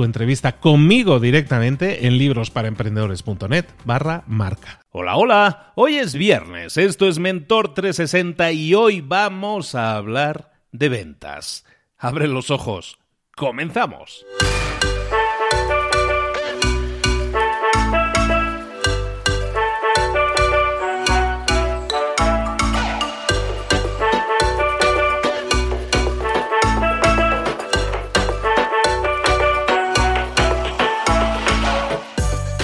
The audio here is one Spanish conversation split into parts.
tu entrevista conmigo directamente en librosparaemprendedores.net barra marca. Hola, hola, hoy es viernes, esto es Mentor 360 y hoy vamos a hablar de ventas. Abre los ojos, comenzamos.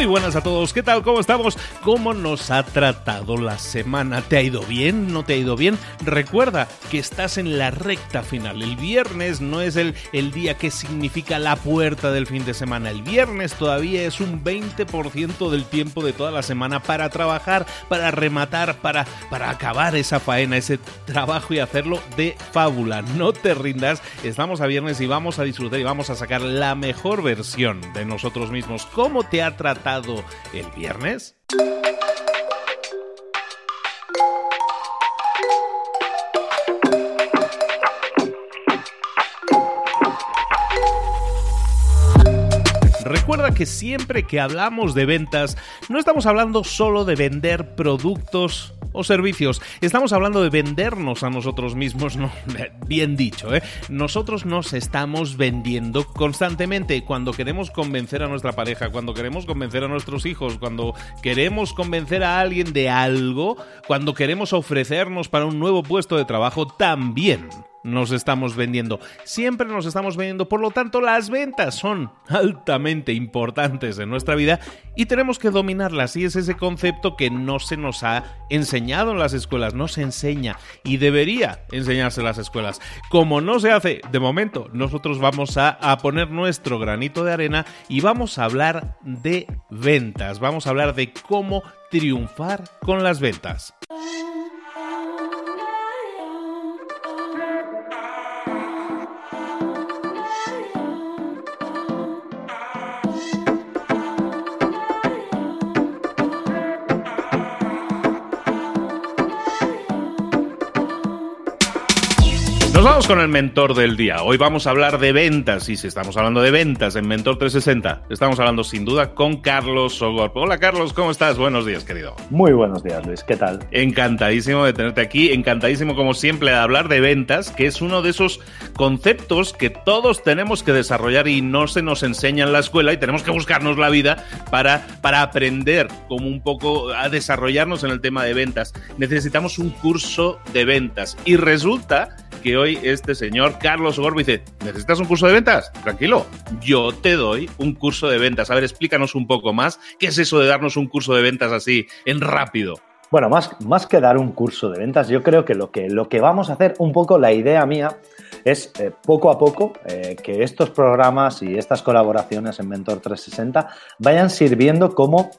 Muy buenas a todos, ¿qué tal? ¿Cómo estamos? ¿Cómo nos ha tratado la semana? ¿Te ha ido bien? ¿No te ha ido bien? Recuerda que estás en la recta final. El viernes no es el, el día que significa la puerta del fin de semana. El viernes todavía es un 20% del tiempo de toda la semana para trabajar, para rematar, para, para acabar esa faena, ese trabajo y hacerlo de fábula. No te rindas, estamos a viernes y vamos a disfrutar y vamos a sacar la mejor versión de nosotros mismos. ¿Cómo te ha tratado? El viernes? Recuerda que siempre que hablamos de ventas, no estamos hablando solo de vender productos o servicios. Estamos hablando de vendernos a nosotros mismos, no, bien dicho, ¿eh? Nosotros nos estamos vendiendo constantemente cuando queremos convencer a nuestra pareja, cuando queremos convencer a nuestros hijos, cuando queremos convencer a alguien de algo, cuando queremos ofrecernos para un nuevo puesto de trabajo, también nos estamos vendiendo. Siempre nos estamos vendiendo. Por lo tanto, las ventas son altamente importantes en nuestra vida y tenemos que dominarlas. Y es ese concepto que no se nos ha enseñado en las escuelas, no se enseña y debería enseñarse en las escuelas. Como no se hace de momento, nosotros vamos a, a poner nuestro granito de arena y vamos a hablar de ventas. Vamos a hablar de cómo triunfar con las ventas. Nos vamos con el mentor del día. Hoy vamos a hablar de ventas. Y si estamos hablando de ventas en Mentor 360, estamos hablando sin duda con Carlos Sogor. Hola Carlos, ¿cómo estás? Buenos días, querido. Muy buenos días, Luis. ¿Qué tal? Encantadísimo de tenerte aquí. Encantadísimo, como siempre, de hablar de ventas, que es uno de esos conceptos que todos tenemos que desarrollar y no se nos enseña en la escuela y tenemos que buscarnos la vida para, para aprender como un poco a desarrollarnos en el tema de ventas. Necesitamos un curso de ventas. Y resulta que hoy este señor Carlos Gorbo dice, ¿necesitas un curso de ventas? Tranquilo, yo te doy un curso de ventas. A ver, explícanos un poco más, ¿qué es eso de darnos un curso de ventas así en rápido? Bueno, más, más que dar un curso de ventas, yo creo que lo, que lo que vamos a hacer, un poco la idea mía, es eh, poco a poco eh, que estos programas y estas colaboraciones en Mentor 360 vayan sirviendo como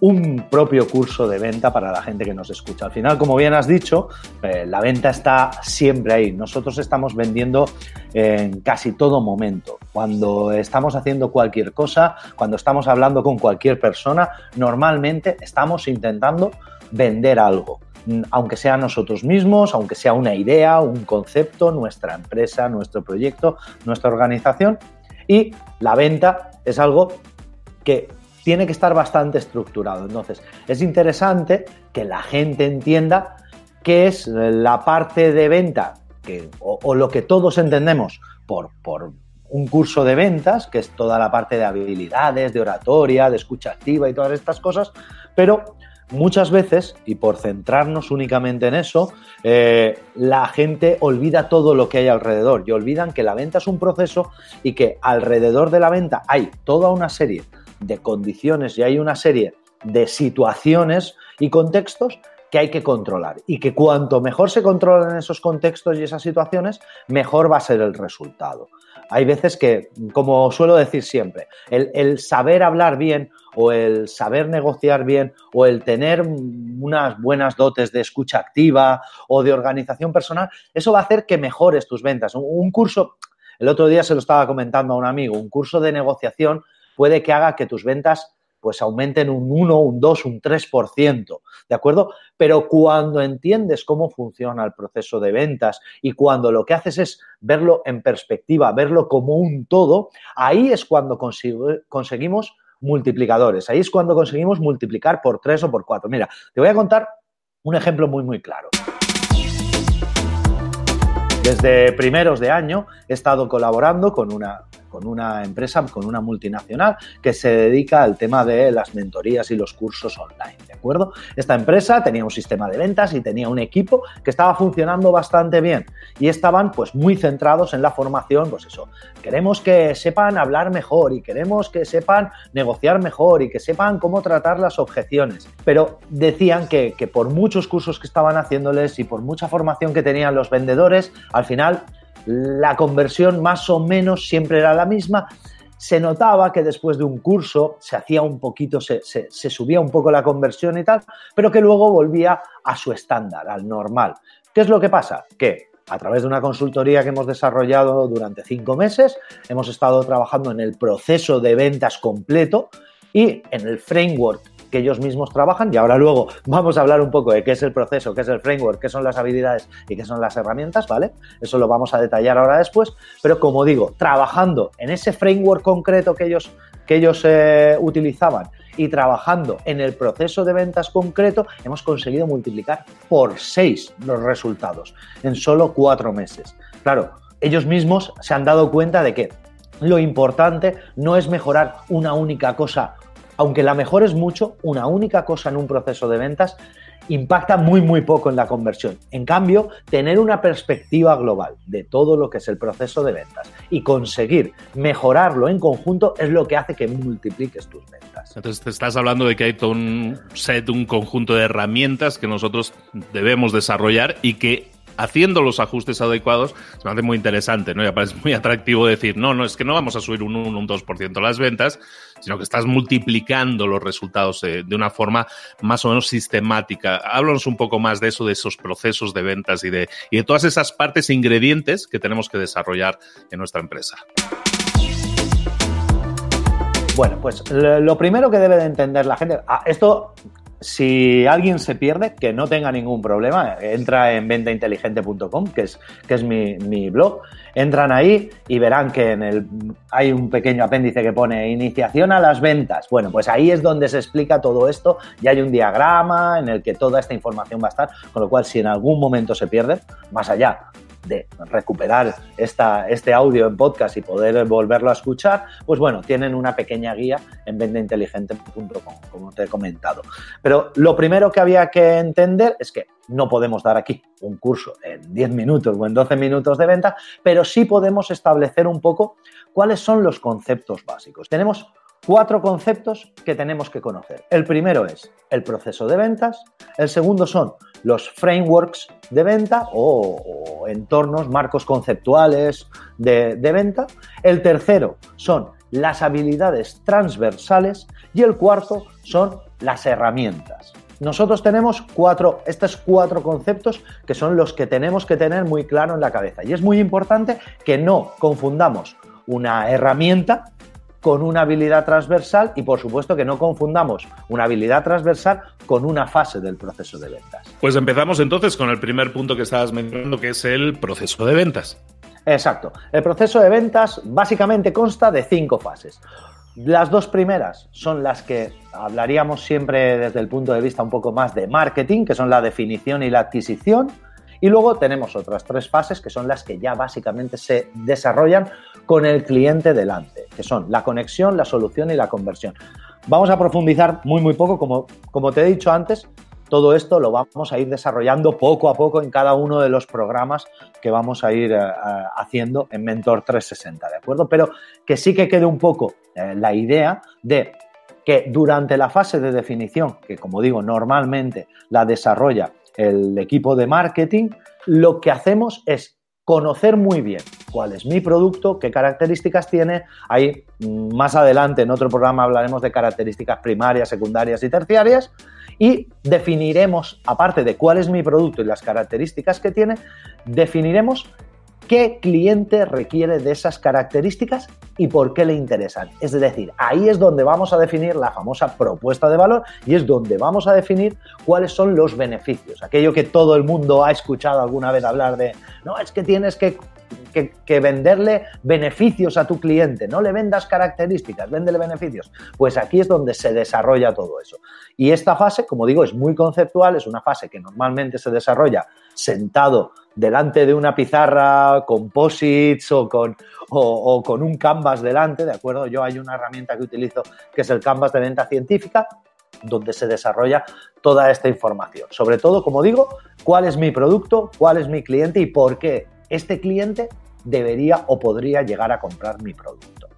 un propio curso de venta para la gente que nos escucha. Al final, como bien has dicho, eh, la venta está siempre ahí. Nosotros estamos vendiendo en casi todo momento. Cuando estamos haciendo cualquier cosa, cuando estamos hablando con cualquier persona, normalmente estamos intentando vender algo aunque sea nosotros mismos, aunque sea una idea, un concepto, nuestra empresa, nuestro proyecto, nuestra organización. Y la venta es algo que tiene que estar bastante estructurado. Entonces, es interesante que la gente entienda qué es la parte de venta que, o, lo que todos entendemos por, por un curso de ventas, que es toda la parte de habilidades, de oratoria, de escucha activa y todas estas cosas, pero muchas veces, y por centrarnos únicamente en eso, eh, la gente olvida todo lo que hay alrededor y olvidan que la venta es un proceso y que alrededor de la venta hay toda una serie de condiciones y hay una serie de situaciones y contextos que hay que controlar y que cuanto mejor se controlen esos contextos y esas situaciones, mejor va a ser el resultado. Hay veces que, como suelo decir siempre, el, saber hablar bien o el saber negociar bien o el tener unas buenas dotes de escucha activa o de organización personal, eso va a hacer que mejores tus ventas. un curso, el otro día se lo estaba comentando a un amigo, un curso de negociación puede que haga que tus ventas pues aumenten un 1, un 2, un 3%, ¿de acuerdo? Pero cuando entiendes cómo funciona el proceso de ventas y cuando lo que haces es verlo en perspectiva, verlo como un todo, ahí es cuando conseguimos multiplicadores, ahí es cuando conseguimos multiplicar por 3 o por 4. Mira, te voy a contar un ejemplo muy, muy claro. Desde primeros de año he estado colaborando con una con una empresa, con una multinacional que se dedica al tema de las mentorías y los cursos online, ¿de Esta empresa tenía un sistema de ventas y tenía un equipo que estaba funcionando bastante bien y estaban pues muy centrados en la formación, pues eso, queremos que sepan hablar mejor y queremos que sepan negociar mejor y que sepan cómo tratar las objeciones, pero decían que, que por muchos cursos que estaban haciéndoles y por mucha formación que tenían los vendedores, al final la conversión más o menos siempre era la misma. Se notaba que después de un curso se hacía un poquito, se, subía un poco la conversión y tal, pero que luego volvía a su estándar, al normal. ¿Qué es lo que pasa? Que a través de una consultoría que hemos desarrollado durante cinco meses, hemos estado trabajando en el proceso de ventas completo y en el framework que ellos mismos trabajan y ahora luego vamos a hablar un poco de qué es el proceso, qué es el framework, qué son las habilidades y qué son las herramientas, ¿vale? Eso lo vamos a detallar ahora después, pero como digo, trabajando en ese framework concreto que ellos, que ellos eh, utilizaban y trabajando en el proceso de ventas concreto, hemos conseguido multiplicar por seis los resultados en solo cuatro meses. Claro, ellos mismos se han dado cuenta de que lo importante no es mejorar una única cosa aunque la mejor es mucho, una única cosa en un proceso de ventas impacta muy, muy poco en la conversión. En cambio, tener una perspectiva global de todo lo que es el proceso de ventas y conseguir mejorarlo en conjunto es lo que hace que multipliques tus ventas. Entonces, te estás hablando de que hay todo un set, un conjunto de herramientas que nosotros debemos desarrollar y que haciendo los ajustes adecuados, se me hace muy interesante, ¿no? Y parece muy atractivo decir, no, no, es que no vamos a subir un 1, un 2% las ventas, sino que estás multiplicando los resultados de, una forma más o menos sistemática. Háblanos un poco más de eso, de esos procesos de ventas y de, y de todas esas partes e ingredientes que tenemos que desarrollar en nuestra empresa. Bueno, pues lo primero que debe de entender la gente, ah, esto si alguien se pierde, que no tenga ningún problema, entra en ventainteligente.com, que es, que es mi, blog, entran ahí y verán que en el, hay un pequeño apéndice que pone iniciación a las ventas. Bueno, pues ahí es donde se explica todo esto y hay un diagrama en el que toda esta información va a estar, con lo cual si en algún momento se pierde, más allá de recuperar esta, este audio en podcast y poder volverlo a escuchar, pues bueno, tienen una pequeña guía en vendeinteligente.com, como te he comentado. Pero lo primero que había que entender es que no podemos dar aquí un curso en 10 minutos o en 12 minutos de venta, pero sí podemos establecer un poco cuáles son los conceptos básicos. Tenemos cuatro conceptos que tenemos que conocer. El primero es el proceso de ventas, el segundo son los frameworks de venta o, entornos, marcos conceptuales de, de venta, el tercero son las habilidades transversales y el cuarto son las herramientas. Nosotros tenemos cuatro, estos cuatro conceptos que son los que tenemos que tener muy claro en la cabeza. Y es muy importante que no confundamos una herramienta con una habilidad transversal y por supuesto que no confundamos una habilidad transversal con una fase del proceso de ventas. Pues empezamos entonces con el primer punto que estabas mencionando, que es el proceso de ventas. Exacto. El proceso de ventas básicamente consta de cinco fases. Las dos primeras son las que hablaríamos siempre desde el punto de vista un poco más de marketing, que son la definición y la adquisición. Y luego tenemos otras tres fases que son las que ya básicamente se desarrollan con el cliente delante, que son la conexión, la solución y la conversión. Vamos a profundizar muy, muy poco, como, como te he dicho antes, todo esto lo vamos a ir desarrollando poco a poco en cada uno de los programas que vamos a ir eh, haciendo en Mentor 360, ¿de acuerdo? Pero que sí que quede un poco eh, la idea de que durante la fase de definición, que como digo, normalmente la desarrolla el equipo de marketing, lo que hacemos es conocer muy bien cuál es mi producto, qué características tiene. Ahí mm, más adelante en otro programa hablaremos de características primarias, secundarias y terciarias y definiremos, aparte de cuál es mi producto y las características que tiene, definiremos qué cliente requiere de esas características y por qué le interesan. Es decir, ahí es donde vamos a definir la famosa propuesta de valor y es donde vamos a definir cuáles son los beneficios. Aquello que todo el mundo ha escuchado alguna vez hablar de, no, es que tienes que venderle beneficios a tu cliente, no le vendas características, véndele beneficios. Pues aquí es donde se desarrolla todo eso. Y esta fase, como digo, es muy conceptual, es una fase que normalmente se desarrolla sentado delante de una pizarra con posits o con, o, con un canvas delante, ¿de acuerdo? Yo hay una herramienta que utilizo que es el canvas de venta científica, donde se desarrolla toda esta información. Sobre todo, como digo, cuál es mi producto, cuál es mi cliente y por qué este cliente debería o podría llegar a comprar mi producto.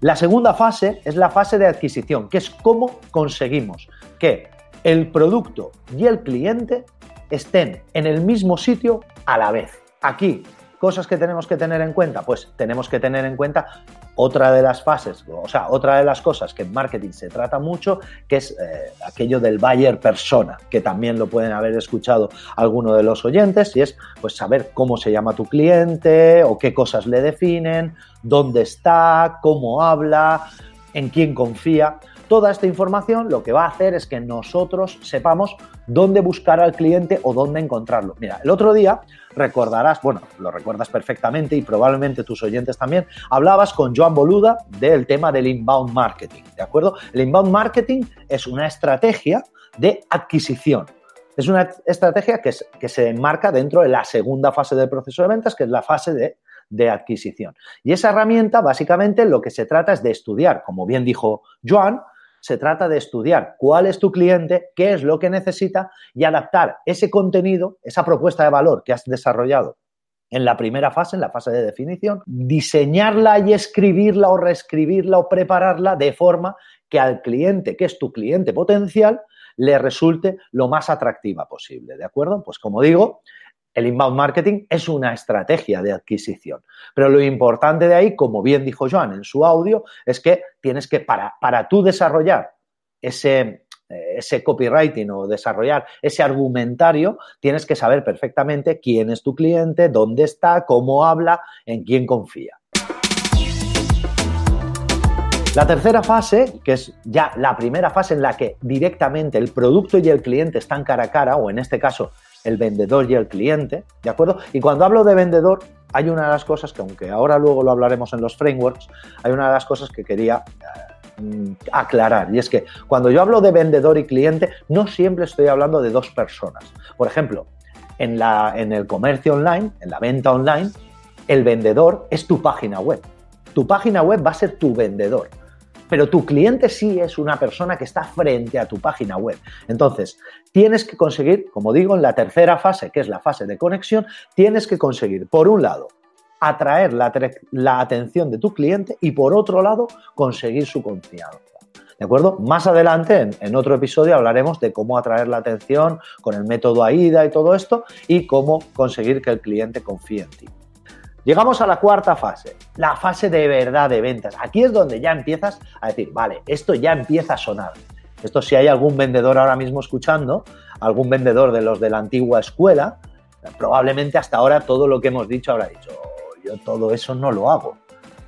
La segunda fase es la fase de adquisición, que es cómo conseguimos que el producto y el cliente estén en el mismo sitio a la vez. Aquí Cosas que tenemos que tener en cuenta, pues tenemos que tener en cuenta otra de las fases, o sea, otra de las cosas que en marketing se trata mucho, que es eh, aquello del buyer persona, que también lo pueden haber escuchado algunos de los oyentes, y es pues saber cómo se llama tu cliente o qué cosas le definen, dónde está, cómo habla, en quién confía. Toda esta información lo que va a hacer es que nosotros sepamos dónde buscar al cliente o dónde encontrarlo. Mira, el otro día recordarás, bueno, lo recuerdas perfectamente y probablemente tus oyentes también, hablabas con Joan Boluda del tema del inbound marketing, ¿de acuerdo? El inbound marketing es una estrategia de adquisición. Es una estrategia que, se enmarca dentro de la segunda fase del proceso de ventas, que es la fase de de adquisición. Y esa herramienta, básicamente, lo que se trata es de estudiar, como bien dijo Joan, se trata de estudiar cuál es tu cliente, qué es lo que necesita y adaptar ese contenido, esa propuesta de valor que has desarrollado en la primera fase, en la fase de definición, diseñarla y escribirla o reescribirla o prepararla de forma que al cliente, que es tu cliente potencial, le resulte lo más atractiva posible, ¿de acuerdo? Pues como digo, el inbound marketing es una estrategia de adquisición, pero lo importante de ahí, como bien dijo Joan en su audio, es que tienes que, para, para tú desarrollar ese, eh, ese copywriting o desarrollar ese argumentario, tienes que saber perfectamente quién es tu cliente, dónde está, cómo habla, en quién confía. La tercera fase, que es ya la primera fase en la que directamente el producto y el cliente están cara a cara, o en este caso el vendedor y el cliente, ¿de acuerdo? Y cuando hablo de vendedor, hay una de las cosas que, aunque ahora luego lo hablaremos en los frameworks, hay una de las cosas que quería eh, Mm, aclarar. Y es que cuando yo hablo de vendedor y cliente, no siempre estoy hablando de dos personas. Por ejemplo, en, la, en el comercio online, en la venta online, el vendedor es tu página web. Tu página web va a ser tu vendedor. Pero tu cliente sí es una persona que está frente a tu página web. Entonces, tienes que conseguir, como digo, en la tercera fase, que es la fase de conexión, tienes que conseguir, por un lado, atraer la, atención de tu cliente y por otro lado conseguir su confianza. ¿De acuerdo? Más adelante, en, otro episodio, hablaremos de cómo atraer la atención con el método AIDA y todo esto y cómo conseguir que el cliente confíe en ti. Llegamos a la cuarta fase, la fase de verdad de ventas. Aquí es donde ya empiezas a decir, vale, esto ya empieza a sonar. Esto si hay algún vendedor ahora mismo escuchando, algún vendedor de los de la antigua escuela, probablemente hasta ahora todo lo que hemos dicho habrá dicho, yo todo eso no lo hago,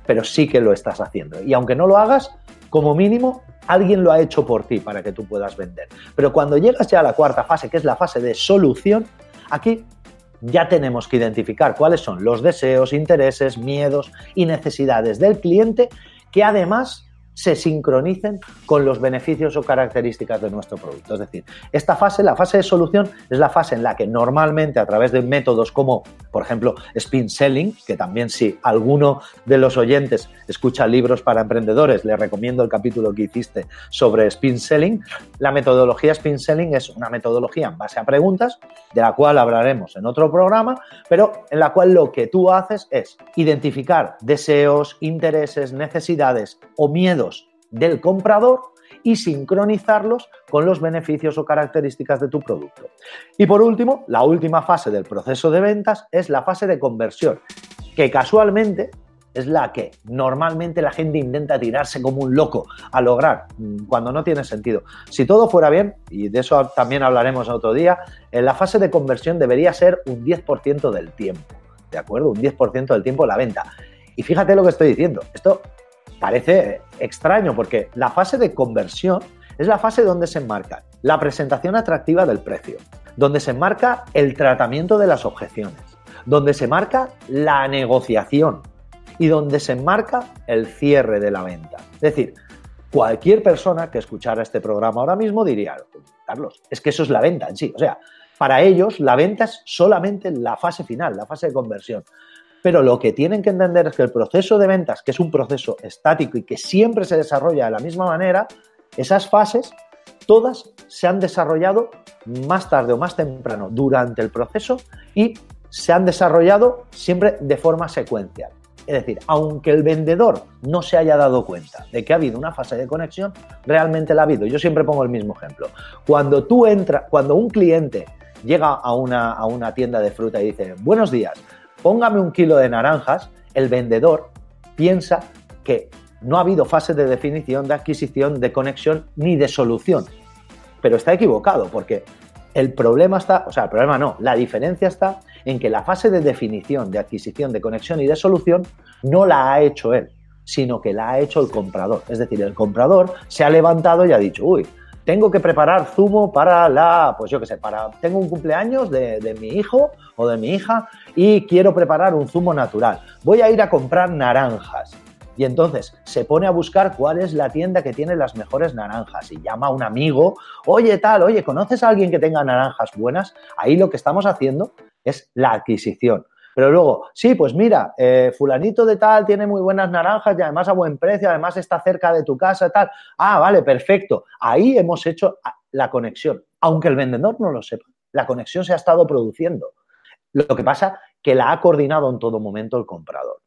pero sí que lo estás haciendo. Y aunque no lo hagas, como mínimo, alguien lo ha hecho por ti para que tú puedas vender. Pero cuando llegas ya a la cuarta fase, que es la fase de solución, aquí ya tenemos que identificar cuáles son los deseos, intereses, miedos y necesidades del cliente que además se sincronicen con los beneficios o características de nuestro producto. Es decir, esta fase, la fase de solución, es la fase en la que normalmente a través de métodos como, por ejemplo, spin selling, que también si alguno de los oyentes escucha libros para emprendedores, le recomiendo el capítulo que hiciste sobre spin selling. La metodología spin selling es una metodología en base a preguntas, de la cual hablaremos en otro programa, pero en la cual lo que tú haces es identificar deseos, intereses, necesidades o miedos del comprador y sincronizarlos con los beneficios o características de tu producto. Y por último, la última fase del proceso de ventas es la fase de conversión, que casualmente es la que normalmente la gente intenta tirarse como un loco a lograr mm, cuando no tiene sentido. Si todo fuera bien, y de eso también hablaremos otro día, en la fase de conversión debería ser un 10% del tiempo, ¿de acuerdo? Un 10% del tiempo la venta. Y fíjate lo que estoy diciendo, esto parece extraño porque la fase de conversión es la fase donde se enmarca la presentación atractiva del precio, donde se enmarca el tratamiento de las objeciones, donde se marca la negociación y donde se enmarca el cierre de la venta. Es decir, cualquier persona que escuchara este programa ahora mismo diría, Carlos, es que eso es la venta en sí. O sea, para ellos la venta es solamente la fase final, la fase de conversión. Pero lo que tienen que entender es que el proceso de ventas, que es un proceso estático y que siempre se desarrolla de la misma manera, esas fases todas se han desarrollado más tarde o más temprano durante el proceso y se han desarrollado siempre de forma secuencial. Es decir, aunque el vendedor no se haya dado cuenta de que ha habido una fase de conexión, realmente la ha habido. Yo siempre pongo el mismo ejemplo. Cuando tú entras, cuando un cliente llega a una, a una tienda de fruta y dice, buenos días, póngame un kilo de naranjas, el vendedor piensa que no ha habido fase de definición, de adquisición, de conexión ni de solución. Pero está equivocado porque el problema está, o sea, el problema no, la diferencia está en que la fase de definición, de adquisición, de conexión y de solución no la ha hecho él, sino que la ha hecho el comprador. Es decir, el comprador se ha levantado y ha dicho, uy, tengo que preparar zumo para la, pues yo qué sé, para, tengo un cumpleaños de, de, mi hijo o de mi hija y quiero preparar un zumo natural. Voy a ir a comprar naranjas. Y entonces se pone a buscar cuál es la tienda que tiene las mejores naranjas y llama a un amigo, oye tal, oye, ¿conoces a alguien que tenga naranjas buenas? Ahí lo que estamos haciendo es la adquisición. Pero luego, sí, pues mira, eh, fulanito de tal tiene muy buenas naranjas y además a buen precio, además está cerca de tu casa tal. Ah, vale, perfecto. Ahí hemos hecho la conexión, aunque el vendedor no lo sepa. La conexión se ha estado produciendo. Lo que pasa que la ha coordinado en todo momento el comprador.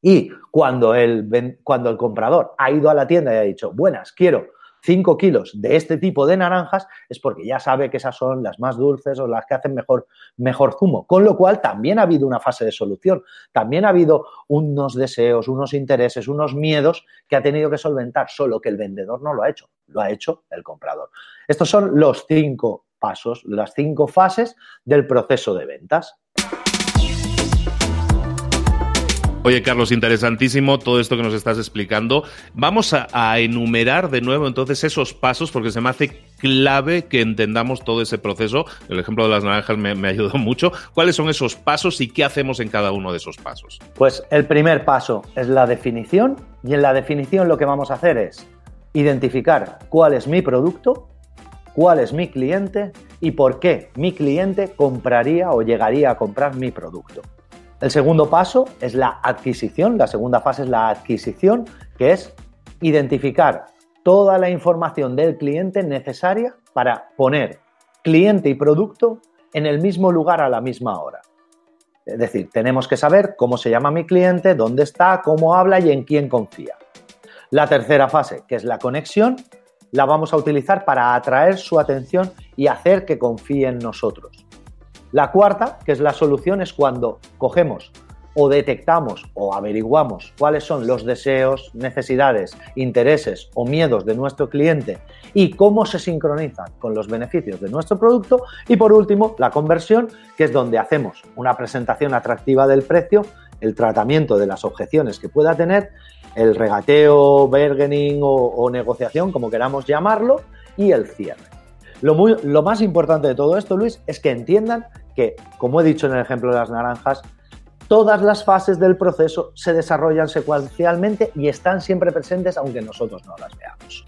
Y cuando el, cuando el comprador ha ido a la tienda y ha dicho, buenas, quiero 5 kilos de este tipo de naranjas, es porque ya sabe que esas son las más dulces o las que hacen mejor, mejor zumo. Con lo cual también ha habido una fase de solución, también ha habido unos deseos, unos intereses, unos miedos que ha tenido que solventar, solo que el vendedor no lo ha hecho, lo ha hecho el comprador. Estos son los cinco pasos, las cinco fases del proceso de ventas. Oye, Carlos, interesantísimo todo esto que nos estás explicando. Vamos a, enumerar de nuevo entonces esos pasos porque se me hace clave que entendamos todo ese proceso. El ejemplo de las naranjas me, me ayudó mucho. ¿Cuáles son esos pasos y qué hacemos en cada uno de esos pasos? Pues el primer paso es la definición y en la definición lo que vamos a hacer es identificar cuál es mi producto, cuál es mi cliente y por qué mi cliente compraría o llegaría a comprar mi producto. El segundo paso es la adquisición, la segunda fase es la adquisición, que es identificar toda la información del cliente necesaria para poner cliente y producto en el mismo lugar a la misma hora. Es decir, tenemos que saber cómo se llama mi cliente, dónde está, cómo habla y en quién confía. La tercera fase, que es la conexión, la vamos a utilizar para atraer su atención y hacer que confíe en nosotros. La cuarta, que es la solución, es cuando cogemos o detectamos o averiguamos cuáles son los deseos, necesidades, intereses o miedos de nuestro cliente y cómo se sincronizan con los beneficios de nuestro producto. Y por último, la conversión, que es donde hacemos una presentación atractiva del precio, el tratamiento de las objeciones que pueda tener, el regateo, bargaining o, o negociación, como queramos llamarlo, y el cierre. Lo, más importante de todo esto, Luis, es que entiendan que, como he dicho en el ejemplo de las naranjas, todas las fases del proceso se desarrollan secuencialmente y están siempre presentes aunque nosotros no las veamos.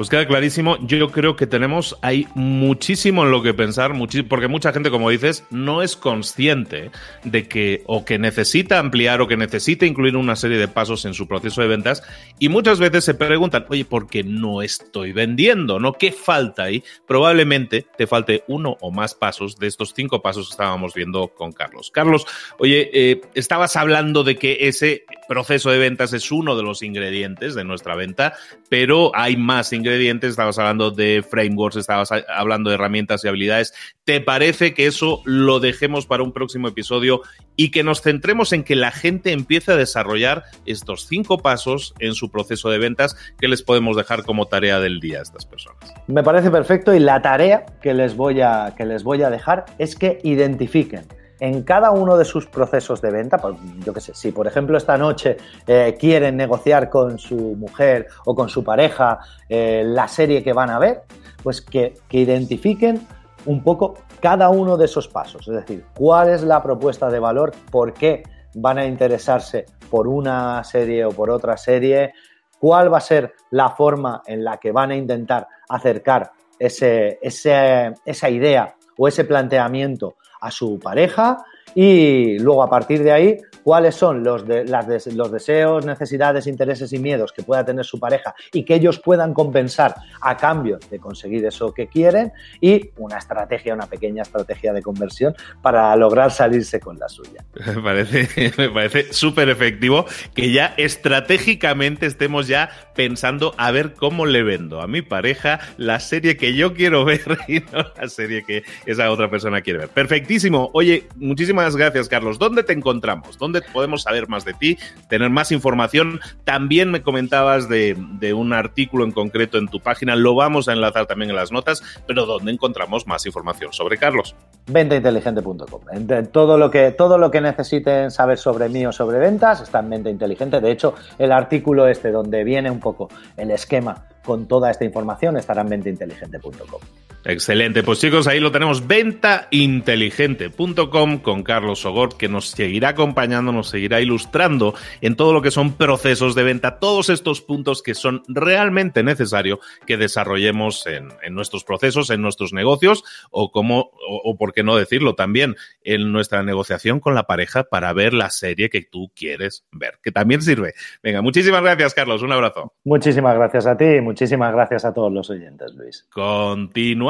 Pues queda clarísimo. Yo creo que tenemos hay muchísimo en lo que pensar, porque mucha gente, como dices, no es consciente de que o que necesita ampliar o que necesita incluir una serie de pasos en su proceso de ventas y muchas veces se preguntan, oye, ¿por qué no estoy vendiendo? ¿No? ¿Qué falta ahí? Probablemente te falte uno o más pasos de estos cinco pasos que estábamos viendo con Carlos. Carlos, oye, eh, estabas hablando de que ese proceso de ventas es uno de los ingredientes de nuestra venta, pero hay más ingredientes estabas hablando de frameworks, estabas hablando de herramientas y habilidades. ¿Te parece que eso lo dejemos para un próximo episodio y que nos centremos en que la gente empiece a desarrollar estos cinco pasos en su proceso de ventas que les podemos dejar como tarea del día a estas personas? Me parece perfecto y la tarea que les voy a, que les voy a dejar es que identifiquen en cada uno de sus procesos de venta, yo qué sé, si por ejemplo esta noche eh, quieren negociar con su mujer o con su pareja eh, la serie que van a ver, pues que, que identifiquen un poco cada uno de esos pasos, es decir, cuál es la propuesta de valor, por qué van a interesarse por una serie o por otra serie, cuál va a ser la forma en la que van a intentar acercar ese, esa idea o ese planteamiento a su pareja y luego a partir de ahí cuáles son los, de, las los deseos, necesidades, intereses y miedos que pueda tener su pareja y que ellos puedan compensar a cambio de conseguir eso que quieren y una estrategia, una pequeña estrategia de conversión para lograr salirse con la suya. Me parece, me parece súper efectivo que ya estratégicamente estemos ya pensando a ver cómo le vendo a mi pareja la serie que yo quiero ver y no la serie que esa otra persona quiere ver. Perfectísimo. Oye, muchísimas gracias, Carlos. ¿Dónde te encontramos? ¿Dónde podemos saber más de ti, tener más información? También me comentabas de, un artículo en concreto en tu página, lo vamos a enlazar también en las notas, pero ¿dónde encontramos más información sobre Carlos? Ventainteligente.com. Todo lo que todo lo que necesiten saber sobre mí o sobre ventas está en Venta Inteligente. De hecho, el artículo este donde viene un poco el esquema con toda esta información estará en ventainteligente.com. Excelente, pues chicos, ahí lo tenemos, ventainteligente.com con Carlos Sogor, que nos seguirá acompañando, nos seguirá ilustrando en todo lo que son procesos de venta, todos estos puntos que son realmente necesarios que desarrollemos en, nuestros procesos, en nuestros negocios, o como, o por qué no decirlo también, en nuestra negociación con la pareja para ver la serie que tú quieres ver, que también sirve. Venga, muchísimas gracias, Carlos, un abrazo. Muchísimas gracias a ti y muchísimas gracias a todos los oyentes, Luis. Continúa